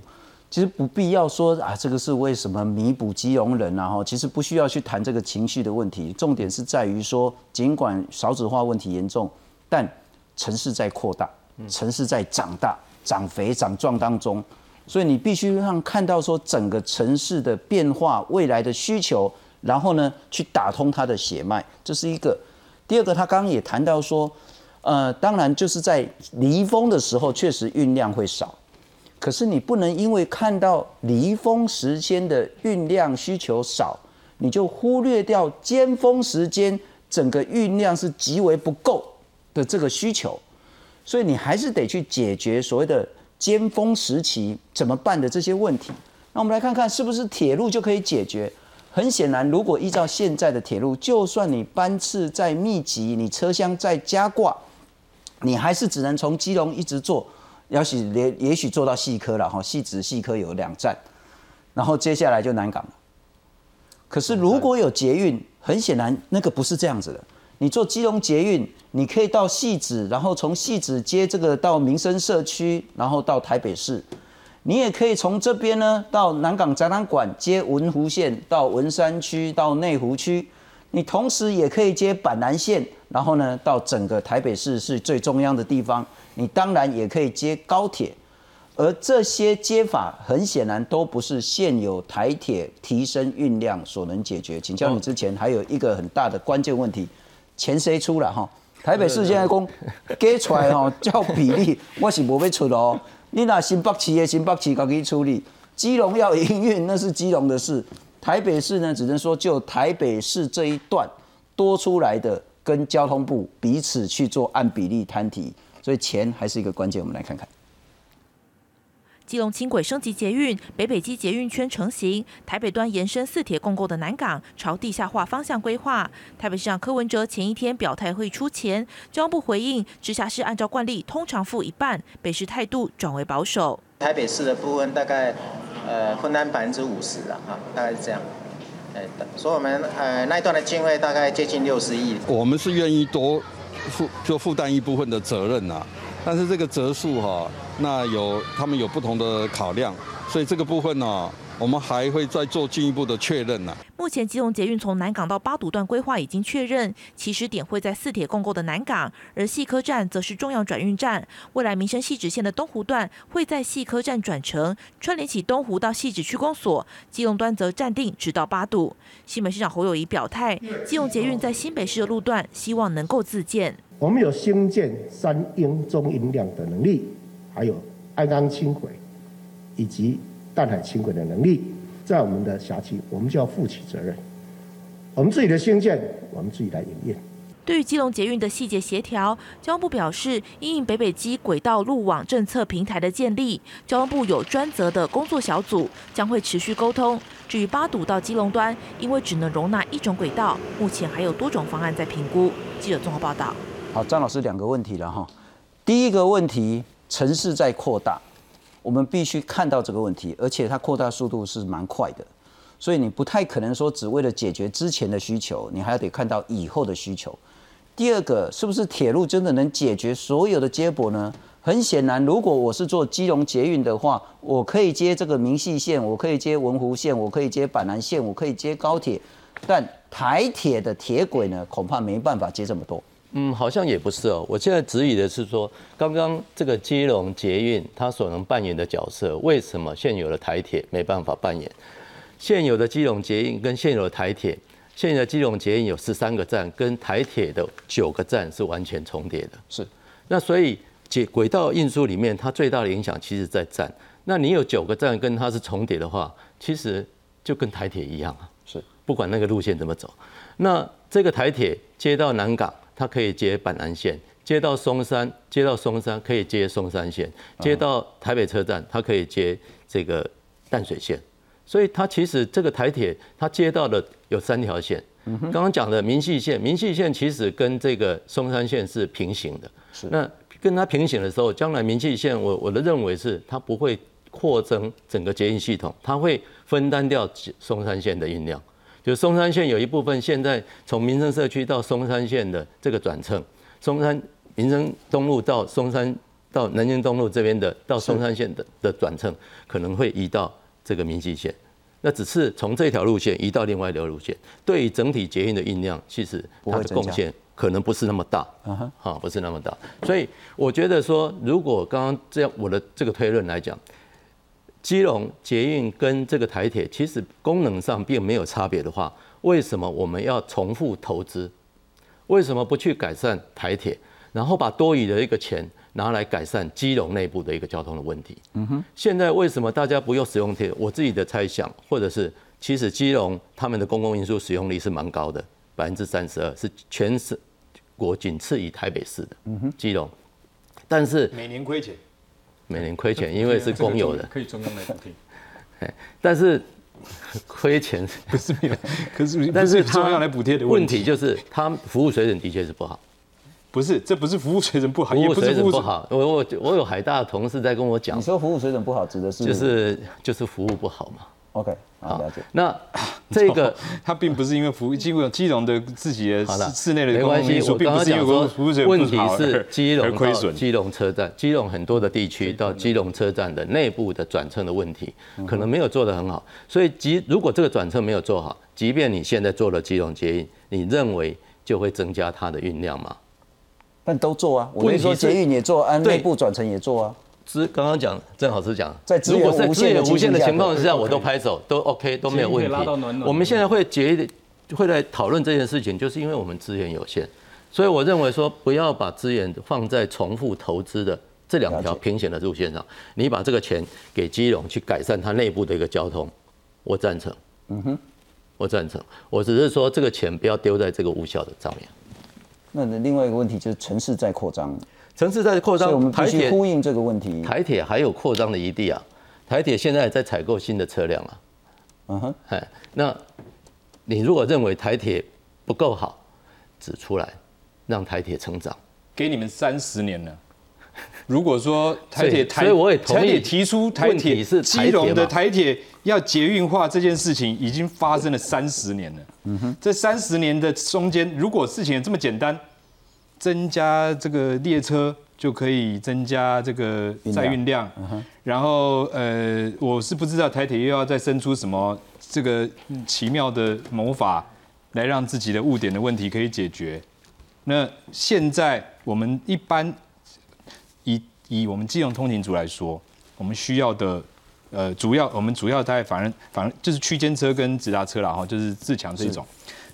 其实不必要说啊，这个是为什么弥补基隆人，然后其实不需要去谈这个情绪的问题，重点是在于说，尽管少子化问题严重，但城市在扩大。城市在长大、长肥、长壮当中，所以你必须让看到说整个城市的变化、未来的需求，然后呢去打通它的血脉，这是一个。第二个，他刚刚也谈到说，呃，当然就是在离峰的时候，确实运量会少。可是你不能因为看到离峰时间的运量需求少，你就忽略掉尖峰时间整个运量是极为不够的这个需求。所以你还是得去解决所谓的尖峰时期怎么办的这些问题。那我们来看看是不是铁路就可以解决？很显然，如果依照现在的铁路，就算你班次再密集，你车厢再加挂，你还是只能从基隆一直坐，要许也也许坐到细科了哈，细直细科有两站，然后接下来就南港了。可是如果有捷运，很显然那个不是这样子的。你坐基隆捷运，你可以到戏子，然后从戏子接这个到民生社区，然后到台北市。你也可以从这边呢到南港展览馆接文湖线到文山区到内湖区。你同时也可以接板南线，然后呢到整个台北市是最中央的地方。你当然也可以接高铁，而这些接法很显然都不是现有台铁提升运量所能解决。请教你之前还有一个很大的关键问题。钱谁出了哈？台北市现在讲给出来哈，(laughs) 叫比例，我是不会出哦。你拿新北市的新北市自己处理，基隆要营运那是基隆的事。台北市呢，只能说就台北市这一段多出来的，跟交通部彼此去做按比例摊提，所以钱还是一个关键。我们来看看。基隆轻轨升级捷运，北北基捷运圈成型，台北端延伸四铁共构的南港朝地下化方向规划。台北市长柯文哲前一天表态会出钱，交通部回应，直辖市按照惯例通常付一半，北市态度转为保守。台北市的部分大概呃分担百分之五十了哈，大概是这样。哎，所以我们呃那一段的经费大概接近六十亿。我们是愿意多负就负担一部分的责任呐。但是这个折数哈，那有他们有不同的考量，所以这个部分呢，我们还会再做进一步的确认呢。目前基隆捷运从南港到八堵段规划已经确认，起始点会在四铁共构的南港，而细科站则是重要转运站。未来民生细直线的东湖段会在细科站转乘，串联起东湖到细直区公所。基隆端则暂定直到八堵。新北市长侯友谊表态，基隆捷运在新北市的路段希望能够自建。我们有兴建三英中音量的能力，还有爱钢轻轨以及淡海轻轨的能力，在我们的辖区，我们就要负起责任。我们自己的兴建，我们自己来营运。对于基隆捷运的细节协调，交通部表示，因应北北基轨道路网政策平台的建立，交通部有专责的工作小组，将会持续沟通。至于八堵到基隆端，因为只能容纳一种轨道，目前还有多种方案在评估。记者综合报道。好，张老师两个问题了哈。第一个问题，城市在扩大，我们必须看到这个问题，而且它扩大速度是蛮快的，所以你不太可能说只为了解决之前的需求，你还要得看到以后的需求。第二个，是不是铁路真的能解决所有的接驳呢？很显然，如果我是做基隆捷运的话，我可以接这个明细线，我可以接文湖线，我可以接板南线，我可以接高铁，但台铁的铁轨呢，恐怕没办法接这么多。嗯，好像也不是哦。我现在质疑的是说，刚刚这个基隆捷运它所能扮演的角色，为什么现有的台铁没办法扮演？现有的基隆捷运跟现有的台铁，现有的基隆捷运有十三个站，跟台铁的九个站是完全重叠的。是。那所以轨轨道运输里面，它最大的影响其实在站。那你有九个站跟它是重叠的话，其实就跟台铁一样啊。是。不管那个路线怎么走，那这个台铁接到南港。它可以接板南线，接到松山，接到松山可以接松山线，接到台北车站，它可以接这个淡水线。所以它其实这个台铁它接到的有三条线。刚刚讲的明细线，明细线其实跟这个松山线是平行的。是。那跟它平行的时候，将来明细线我我的认为是它不会扩增整个捷运系统，它会分担掉松山线的运量。就松山线有一部分，现在从民生社区到松山线的这个转乘，松山民生东路到松山到南京东路这边的到松山线的的转乘，可能会移到这个民济线。那只是从这条路线移到另外一条路线，对于整体捷运的运量，其实它的贡献可能不是那么大。嗯哼，哈，不是那么大。所以我觉得说，如果刚刚这样我的这个推论来讲，基隆捷运跟这个台铁其实功能上并没有差别的话，为什么我们要重复投资？为什么不去改善台铁，然后把多余的一个钱拿来改善基隆内部的一个交通的问题？嗯哼。现在为什么大家不用使用铁？我自己的猜想，或者是其实基隆他们的公共运输使用率是蛮高的，百分之三十二，是全省国仅次于台北市的。嗯哼。基隆，但是每年亏钱。每年亏钱，因为是公有的，可以中央来补贴。(laughs) 哎，但是 (laughs) 亏钱 (laughs) 不是没有，可是但是中央来补贴的问题就是他服务水准的确是不好。不是，这不是服务水准不好，服务水准不好。我我我有海大的同事在跟我讲，你说服务水准不好指的是就是就是服务不好嘛。OK，好了解。那这个 (laughs) 它并不是因为服务基隆基隆的自己的室内的没关系。我刚刚讲说，问题是基隆亏损，基隆车站，基隆很多的地区到基隆车站的内部的转乘的问题，可能没有做得很好。所以，即如果这个转乘没有做好，即便你现在做了基隆捷运，你认为就会增加它的运量吗？但都做啊，我跟你说捷运也做，按内部转乘也做啊。资刚刚讲郑老师讲，在资源无限无限的情况之下，我都拍手，都 OK，都没有问题。我们现在会结会来讨论这件事情，就是因为我们资源有限，所以我认为说不要把资源放在重复投资的这两条平行的路线上。你把这个钱给基隆去改善它内部的一个交通，我赞成。嗯哼，我赞成。我只是说这个钱不要丢在这个无效的上面。那另外一个问题就是城市在扩张。城市在扩张，我们必须呼应这个问题。台铁还有扩张的余地啊！台铁现在在采购新的车辆啊。嗯哼，哎，那你如果认为台铁不够好，指出来，让台铁成长。给你们三十年了。如果说台铁 (laughs) 台，所以我也同意提出台铁是基隆的台铁要捷运化这件事情，已经发生了三十年了。嗯哼，这三十年的中间，如果事情这么简单。增加这个列车就可以增加这个载运量，然后呃，我是不知道台铁又要再生出什么这个奇妙的魔法，来让自己的误点的问题可以解决。那现在我们一般以以我们机动通勤族来说，我们需要的呃主要我们主要在反正反正就是区间车跟直达车了哈，就是自强这种。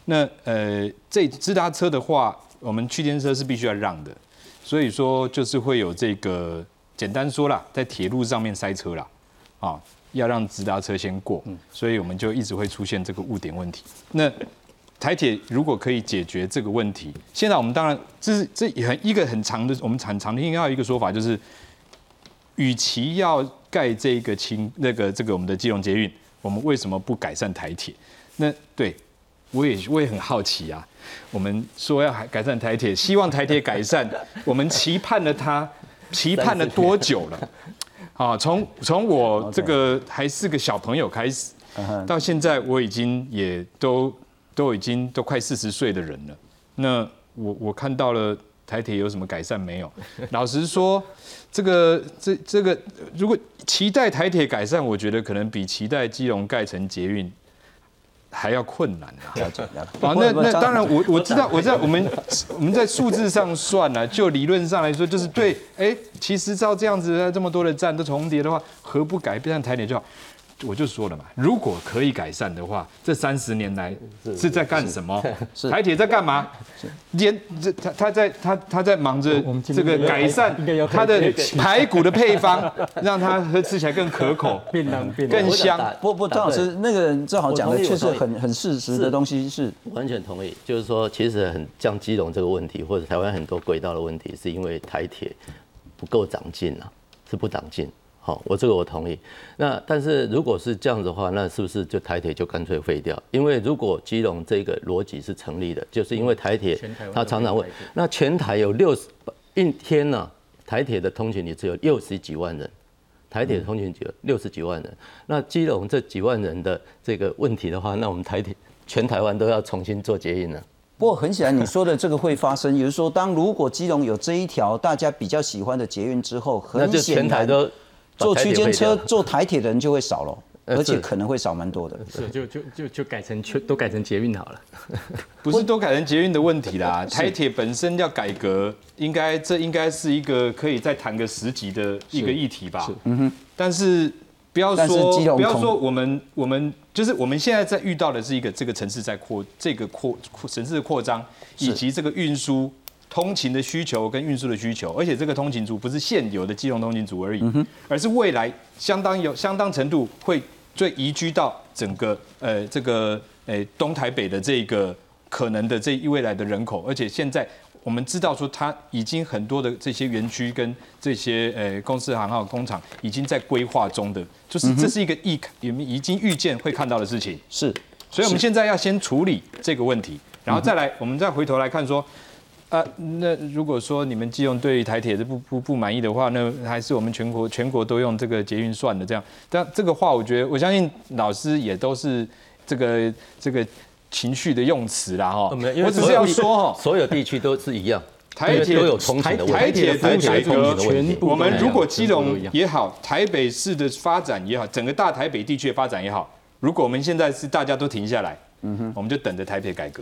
那呃这直达车的话。我们区间车是必须要让的，所以说就是会有这个简单说啦，在铁路上面塞车啦，啊，要让直达车先过，所以我们就一直会出现这个误点问题。那台铁如果可以解决这个问题，现在我们当然这是这也很一个很长的，我们常常听到一个说法就是，与其要盖这个轻那个这个我们的基隆捷运，我们为什么不改善台铁？那对我也我也很好奇啊。我们说要改改善台铁，希望台铁改善。(laughs) 我们期盼了它，期盼了多久了？啊，从从我这个还是个小朋友开始，到现在我已经也都都已经都快四十岁的人了。那我我看到了台铁有什么改善没有？(laughs) 老实说，这个这这个如果期待台铁改善，我觉得可能比期待基隆盖成捷运。还要困难啊！啊，那那当然，我我知道，(laughs) 我知道，我们我们在数字上算了，就理论上来说，就是对，哎，其实照这样子，这么多的站都重叠的话，何不改变台铁就好？我就说了嘛，如果可以改善的话，这三十年来是在干什么？(laughs) 台铁在干嘛？连这他他在他他在忙着这个改善他的排骨的配方，(laughs) 让它喝吃起来更可口、(laughs) 更香。不不，张老师那个人正好讲的确实很很事实的东西，是完全同意。就是说，其实很像基隆这个问题，或者台湾很多轨道的问题，是因为台铁不够长进啊，是不长进。好，我这个我同意。那但是如果是这样子的话，那是不是就台铁就干脆废掉？因为如果基隆这个逻辑是成立的，就是因为台铁它常常问，那全台有六十一天呢，台铁的通勤率只有六十几万人，台铁通勤只有六十几万人。那基隆这几万人的这个问题的话，那我们台铁全台湾都要重新做捷运了。不过很显然，你说的这个会发生，也就是说，当如果基隆有这一条大家比较喜欢的捷运之后，(laughs) 很显然。坐区间车、坐台铁的人就会少了，而且可能会少蛮多的。是，就就就就改成全都改成捷运好了。(laughs) 不是都改成捷运的问题啦，(laughs) 台铁本身要改革，应该这应该是一个可以再谈个十级的一个议题吧。嗯哼。但是不要说不要说我们我们就是我们现在在遇到的是一个这个城市在扩这个扩扩城市的扩张，以及这个运输通勤的需求跟运输的需求，而且这个通勤族不是现有的基隆通勤族而已，而是未来相当有相当程度会最移居到整个呃这个呃东台北的这个可能的这一未来的人口，而且现在。我们知道说，它已经很多的这些园区跟这些呃公司行号工厂已经在规划中的，就是这是一个预也已经预见会看到的事情。是，所以我们现在要先处理这个问题，然后再来，我们再回头来看说，啊，那如果说你们基隆对台铁是不不不满意的话，那还是我们全国全国都用这个捷运算的这样。但这个话，我觉得我相信老师也都是这个这个。情绪的用词啦，哈，我只是要说哈，所有地区都是一样，(laughs) 台铁都有重台铁台铁改革全部我们如果基隆也好，台北市的发展也好，整个大台北地区的发展也好，如果我们现在是大家都停下来，嗯哼，我们就等着台北改革，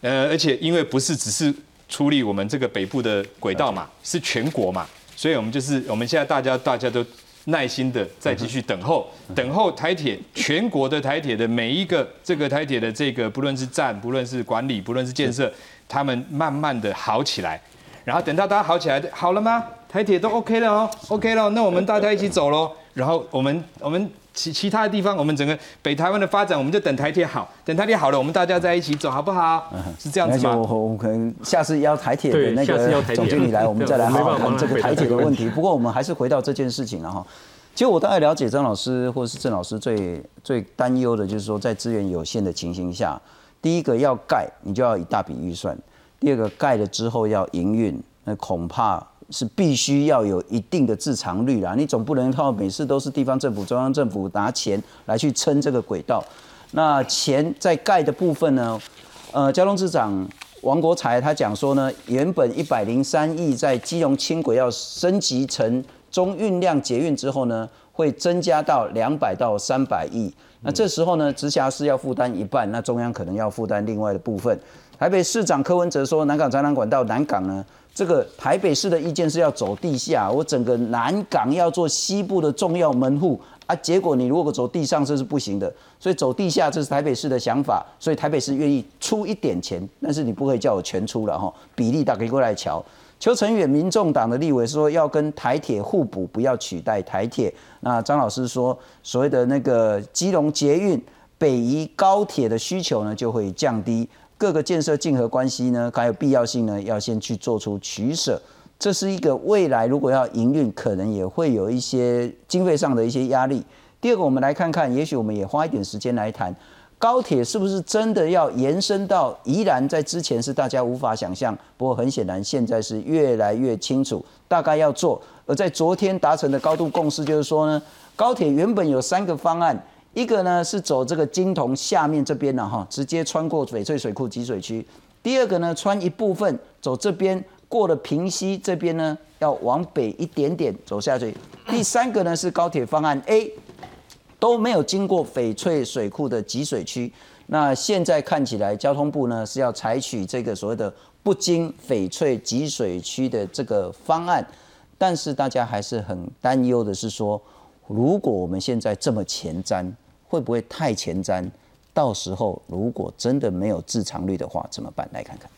呃，而且因为不是只是处理我们这个北部的轨道嘛，是全国嘛，所以我们就是我们现在大家大家都。耐心的再继续等候，等候台铁全国的台铁的每一个这个台铁的这个不论是站，不论是管理，不论是建设，他们慢慢的好起来，然后等到大家好起来，好了吗？台铁都 OK 了哦，OK 了，那我们大家一起走喽，然后我们我们。其其他的地方，我们整个北台湾的发展，我们就等台铁好，等台铁好了，我们大家在一起走，好不好？是这样子吗？我我可能下次邀台铁的那个总经理来，我们再来好好谈这个台铁的问题。不过我们还是回到这件事情了哈。其实我大概了解张老师或者是郑老师最最担忧的就是说，在资源有限的情形下，第一个要盖，你就要一大笔预算；第二个盖了之后要营运，那恐怕。是必须要有一定的自偿率啦，你总不能靠每次都是地方政府、中央政府拿钱来去撑这个轨道。那钱在盖的部分呢？呃，交通市长王国才他讲说呢，原本一百零三亿在基隆轻轨要升级成中运量捷运之后呢，会增加到两百到三百亿。那这时候呢，直辖市要负担一半，那中央可能要负担另外的部分。台北市长柯文哲说，南港展览馆到南港呢？这个台北市的意见是要走地下，我整个南港要做西部的重要门户啊，结果你如果走地上这是不行的，所以走地下这是台北市的想法，所以台北市愿意出一点钱，但是你不可以叫我全出了哈，比例打给过来瞧。邱成远民众党的立委说要跟台铁互补，不要取代台铁。那张老师说所谓的那个基隆捷运北移高铁的需求呢就会降低。各个建设竞合关系呢，还有必要性呢，要先去做出取舍。这是一个未来如果要营运，可能也会有一些经费上的一些压力。第二个，我们来看看，也许我们也花一点时间来谈高铁是不是真的要延伸到宜兰？在之前是大家无法想象，不过很显然现在是越来越清楚，大概要做。而在昨天达成的高度共识，就是说呢，高铁原本有三个方案。一个呢是走这个金铜下面这边的哈，直接穿过翡翠水库集水区。第二个呢，穿一部分走这边过了平溪这边呢，要往北一点点走下去。第三个呢是高铁方案 A，都没有经过翡翠水库的集水区。那现在看起来，交通部呢是要采取这个所谓的不经翡翠集水区的这个方案，但是大家还是很担忧的是说，如果我们现在这么前瞻。会不会太前瞻？到时候如果真的没有自偿率的话，怎么办？来看看。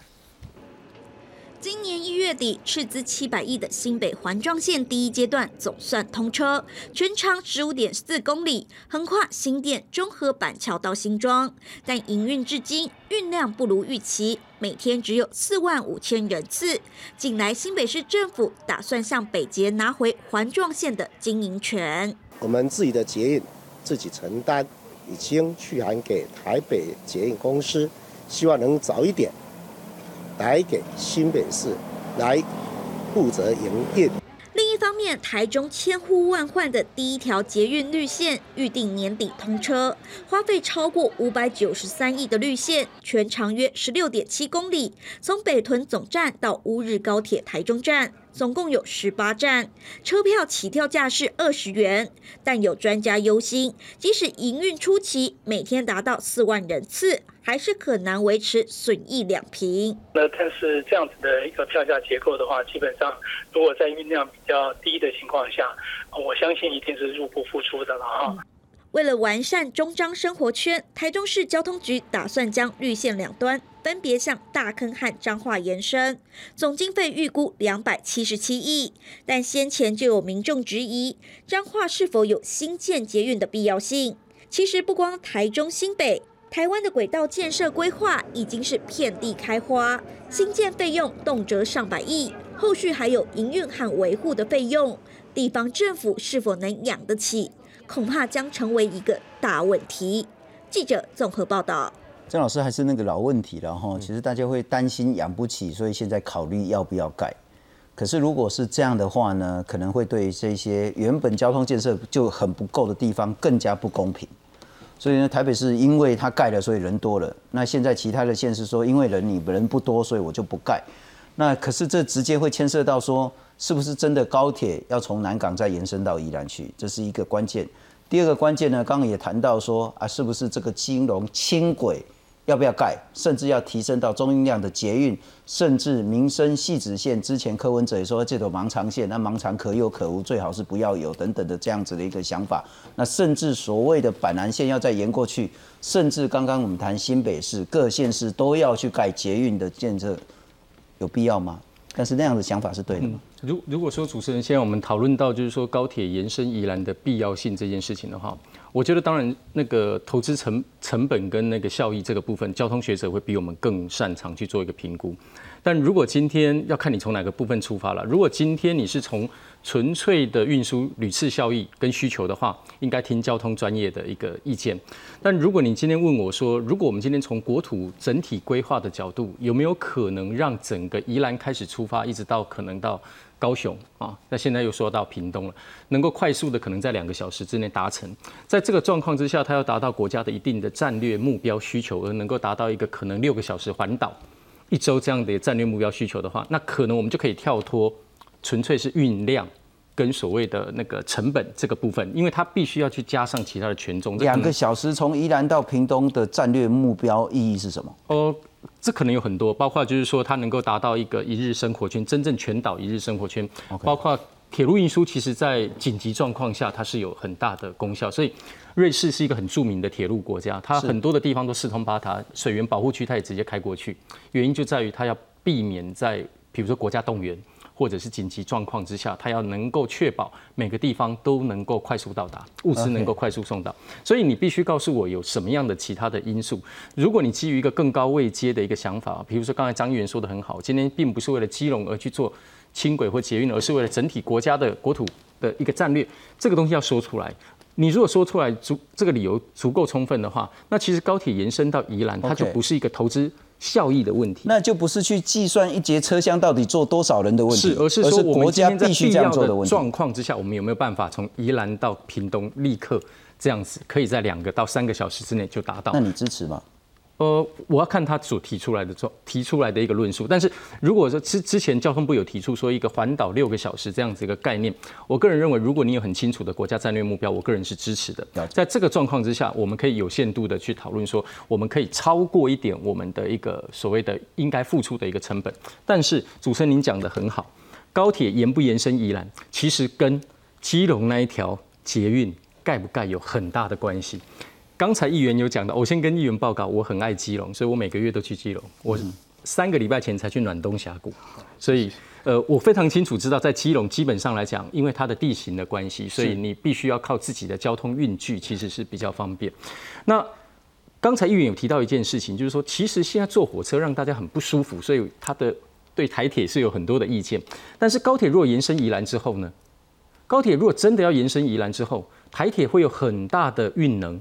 今年一月底，斥资七百亿的新北环状线第一阶段总算通车，全长十五点四公里，横跨新店、中和、板桥到新庄。但营运至今运量不如预期，每天只有四万五千人次。近来新北市政府打算向北捷拿回环状线的经营权。我们自己的捷运。自己承担，已经去函给台北捷运公司，希望能早一点来给新北市来负责营运。另一方面，台中千呼万唤的第一条捷运绿线预定年底通车，花费超过五百九十三亿的绿线，全长约十六点七公里，从北屯总站到乌日高铁台中站，总共有十八站，车票起跳价是二十元。但有专家忧心，即使营运初期每天达到四万人次。还是很难维持损益两平。那但是这样子的一个票价结构的话，基本上如果在运量比较低的情况下，我相信一定是入不敷出的了哈。为了完善中彰生活圈，台中市交通局打算将绿线两端分别向大坑和彰化延伸，总经费预估两百七十七亿。但先前就有民众质疑彰化是否有新建捷运的必要性。其实不光台中新北，台湾的轨道建设规划已经是遍地开花，新建费用动辄上百亿，后续还有营运和维护的费用，地方政府是否能养得起？恐怕将成为一个大问题。记者综合报道。郑老师还是那个老问题了哈，其实大家会担心养不起，所以现在考虑要不要盖。可是如果是这样的话呢，可能会对这些原本交通建设就很不够的地方更加不公平。所以呢，台北市因为它盖了，所以人多了。那现在其他的县市说，因为人你人不多，所以我就不盖。那可是这直接会牵涉到说。是不是真的高铁要从南港再延伸到宜兰去？这是一个关键。第二个关键呢，刚刚也谈到说啊，是不是这个金融轻轨要不要盖，甚至要提升到中运量的捷运，甚至民生细直线。之前柯文哲也说这种盲肠线，那盲肠可有可无，最好是不要有等等的这样子的一个想法。那甚至所谓的板南线要再延过去，甚至刚刚我们谈新北市各县市都要去盖捷运的建设，有必要吗？但是那样的想法是对的吗？如如果说主持人现在我们讨论到就是说高铁延伸宜兰的必要性这件事情的话，我觉得当然那个投资成成本跟那个效益这个部分，交通学者会比我们更擅长去做一个评估。但如果今天要看你从哪个部分出发了，如果今天你是从纯粹的运输屡次效益跟需求的话，应该听交通专业的一个意见。但如果你今天问我说，如果我们今天从国土整体规划的角度，有没有可能让整个宜兰开始出发，一直到可能到高雄啊？那现在又说到屏东了，能够快速的可能在两个小时之内达成。在这个状况之下，它要达到国家的一定的战略目标需求，而能够达到一个可能六个小时环岛一周这样的战略目标需求的话，那可能我们就可以跳脱。纯粹是运量跟所谓的那个成本这个部分，因为它必须要去加上其他的权重。两个小时从宜兰到屏东的战略目标意义是什么？哦，这可能有很多，包括就是说它能够达到一个一日生活圈，真正全岛一日生活圈。包括铁路运输，其实在紧急状况下它是有很大的功效。所以瑞士是一个很著名的铁路国家，它很多的地方都四通八达，水源保护区它也直接开过去。原因就在于它要避免在比如说国家动员。或者是紧急状况之下，它要能够确保每个地方都能够快速到达，物资能够快速送到。所以你必须告诉我有什么样的其他的因素。如果你基于一个更高位阶的一个想法，比如说刚才张议员说的很好，今天并不是为了基隆而去做轻轨或捷运，而是为了整体国家的国土的一个战略，这个东西要说出来。你如果说出来足这个理由足够充分的话，那其实高铁延伸到宜兰，它就不是一个投资。效益的问题，那就不是去计算一节车厢到底坐多少人的问题，是，而是说国家必须这样做的状况之下，我们有没有办法从宜兰到屏东立刻这样子，可以在两个到三个小时之内就达到？那你支持吗？呃，我要看他所提出来的状提出来的一个论述。但是如果说之之前交通部有提出说一个环岛六个小时这样子一个概念，我个人认为，如果你有很清楚的国家战略目标，我个人是支持的。在这个状况之下，我们可以有限度的去讨论说，我们可以超过一点我们的一个所谓的应该付出的一个成本。但是主持人您讲的很好，高铁延不延伸宜兰，其实跟基隆那一条捷运盖不盖有很大的关系。刚才议员有讲到，我先跟议员报告，我很爱基隆，所以我每个月都去基隆。我三个礼拜前才去暖冬峡谷，所以呃，我非常清楚知道，在基隆基本上来讲，因为它的地形的关系，所以你必须要靠自己的交通运具，其实是比较方便。那刚才议员有提到一件事情，就是说，其实现在坐火车让大家很不舒服，所以他的对台铁是有很多的意见。但是高铁如果延伸宜兰之后呢？高铁如果真的要延伸宜兰之后，台铁会有很大的运能。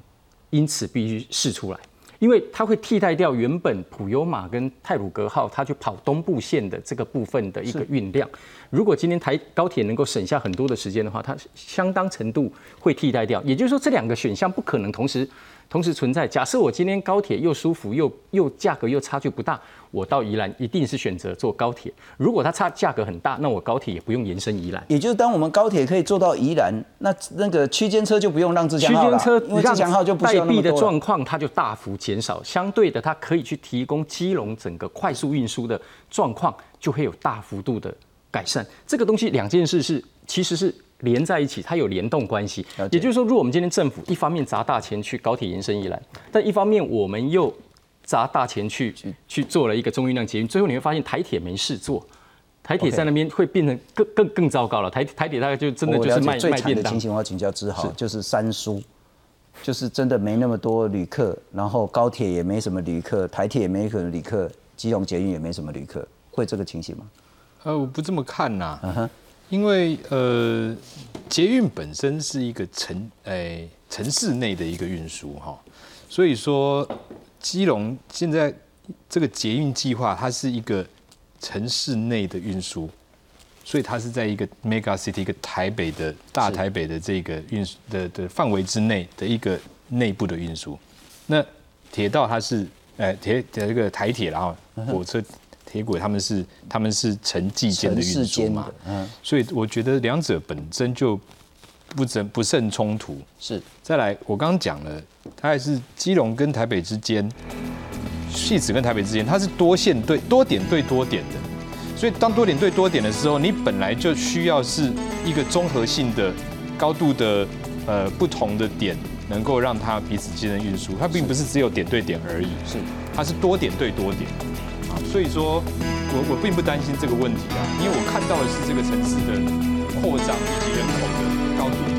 因此必须试出来，因为它会替代掉原本普悠马跟泰鲁格号它去跑东部线的这个部分的一个运量。如果今天台高铁能够省下很多的时间的话，它相当程度会替代掉。也就是说，这两个选项不可能同时同时存在。假设我今天高铁又舒服又又价格又差距不大，我到宜兰一定是选择坐高铁。如果它差价格很大，那我高铁也不用延伸宜兰。也就是当我们高铁可以坐到宜兰，那那个区间车就不用让自强号了，区间车因为自强号就不需要那么多了状况，它就大幅减少。相对的，它可以去提供基隆整个快速运输的状况，就会有大幅度的改善。这个东西两件事是其实是连在一起，它有联动关系。也就是说，如果我们今天政府一方面砸大钱去高铁延伸宜兰，但一方面我们又砸大钱去去做了一个中运量捷运，最后你会发现台铁没事做。台铁在那边会变成更更更糟糕了，台台铁大概就真的就是卖最惨卖便当的情形，我要请教志豪，就是三叔，就是真的没那么多旅客，然后高铁也没什么旅客，台铁也没什么旅客，基隆捷运也没什么旅客，会这个情形吗？呃，我不这么看呐、嗯因为呃，捷运本身是一个城诶、城市内的一个运输哈，所以说基隆现在这个捷运计划，它是一个城市内的运输，所以它是在一个 mega city 一个台北的大台北的这个运输的的范围之内的一个内部的运输。那铁道它是呃铁的这个台铁，然后火车、铁轨他们是他们是城际间的运输嘛，，嗯，所以我觉得两者本身就不甚不甚冲突。是，再来，我刚刚讲了，它还是基隆跟台北之间，戏子跟台北之间，它是多线对多点对多点的。所以当多点对多点的时候，你本来就需要是一个综合性的、高度的呃不同的点，能够让它彼此之间的运输，它并不是只有点对点而已，是。它是多点对多点所以说我我并不担心这个问题啊，因为我看到的是这个城市的扩张以及人口的高度。